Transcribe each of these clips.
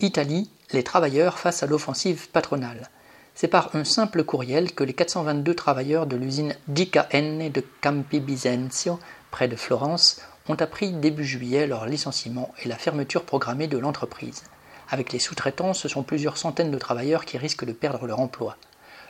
Italie, les travailleurs face à l'offensive patronale. C'est par un simple courriel que les 422 travailleurs de l'usine DKN de Campi Bisenzio, près de Florence, ont appris début juillet leur licenciement et la fermeture programmée de l'entreprise. Avec les sous-traitants, ce sont plusieurs centaines de travailleurs qui risquent de perdre leur emploi.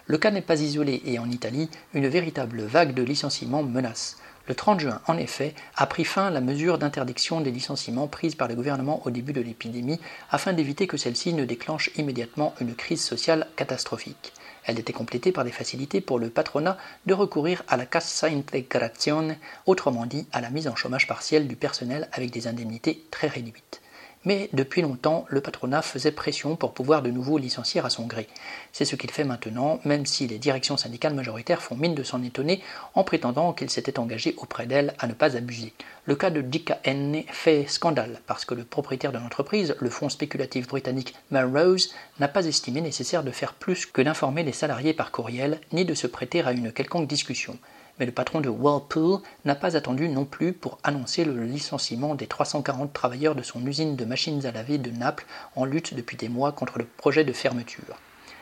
Le cas n'est pas isolé et en Italie, une véritable vague de licenciements menace. Le 30 juin, en effet, a pris fin la mesure d'interdiction des licenciements prise par le gouvernement au début de l'épidémie afin d'éviter que celle-ci ne déclenche immédiatement une crise sociale catastrophique. Elle était complétée par des facilités pour le patronat de recourir à la cassa integrazione, autrement dit à la mise en chômage partiel du personnel avec des indemnités très réduites. Mais depuis longtemps, le patronat faisait pression pour pouvoir de nouveau licencier à son gré. C'est ce qu'il fait maintenant, même si les directions syndicales majoritaires font mine de s'en étonner en prétendant qu'il s'était engagé auprès d'elles à ne pas abuser. Le cas de DKN fait scandale parce que le propriétaire de l'entreprise, le fonds spéculatif britannique Melrose, n'a pas estimé nécessaire de faire plus que d'informer les salariés par courriel ni de se prêter à une quelconque discussion mais le patron de Whirlpool n'a pas attendu non plus pour annoncer le licenciement des 340 travailleurs de son usine de machines à laver de Naples en lutte depuis des mois contre le projet de fermeture.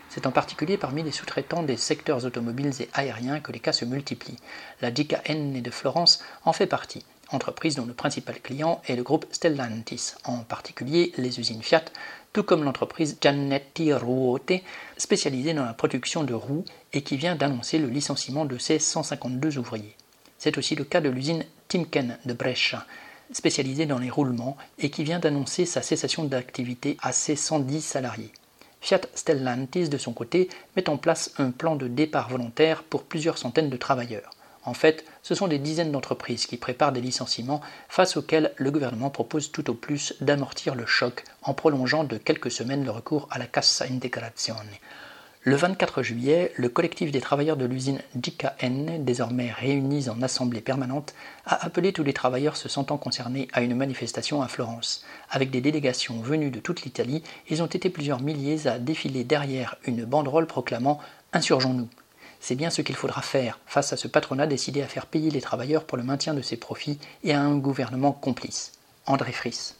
C'est en particulier parmi les sous-traitants des secteurs automobiles et aériens que les cas se multiplient. La DKN de Florence en fait partie entreprise dont le principal client est le groupe Stellantis, en particulier les usines Fiat, tout comme l'entreprise Giannetti Ruote, spécialisée dans la production de roues et qui vient d'annoncer le licenciement de ses 152 ouvriers. C'est aussi le cas de l'usine Timken de Brescia, spécialisée dans les roulements et qui vient d'annoncer sa cessation d'activité à ses 110 salariés. Fiat Stellantis, de son côté, met en place un plan de départ volontaire pour plusieurs centaines de travailleurs. En fait, ce sont des dizaines d'entreprises qui préparent des licenciements face auxquels le gouvernement propose tout au plus d'amortir le choc en prolongeant de quelques semaines le recours à la Cassa Integrazione. Le 24 juillet, le collectif des travailleurs de l'usine DKN, désormais réunis en assemblée permanente, a appelé tous les travailleurs se sentant concernés à une manifestation à Florence. Avec des délégations venues de toute l'Italie, ils ont été plusieurs milliers à défiler derrière une banderole proclamant Insurgeons-nous. C'est bien ce qu'il faudra faire face à ce patronat décidé à faire payer les travailleurs pour le maintien de ses profits et à un gouvernement complice. André Fris.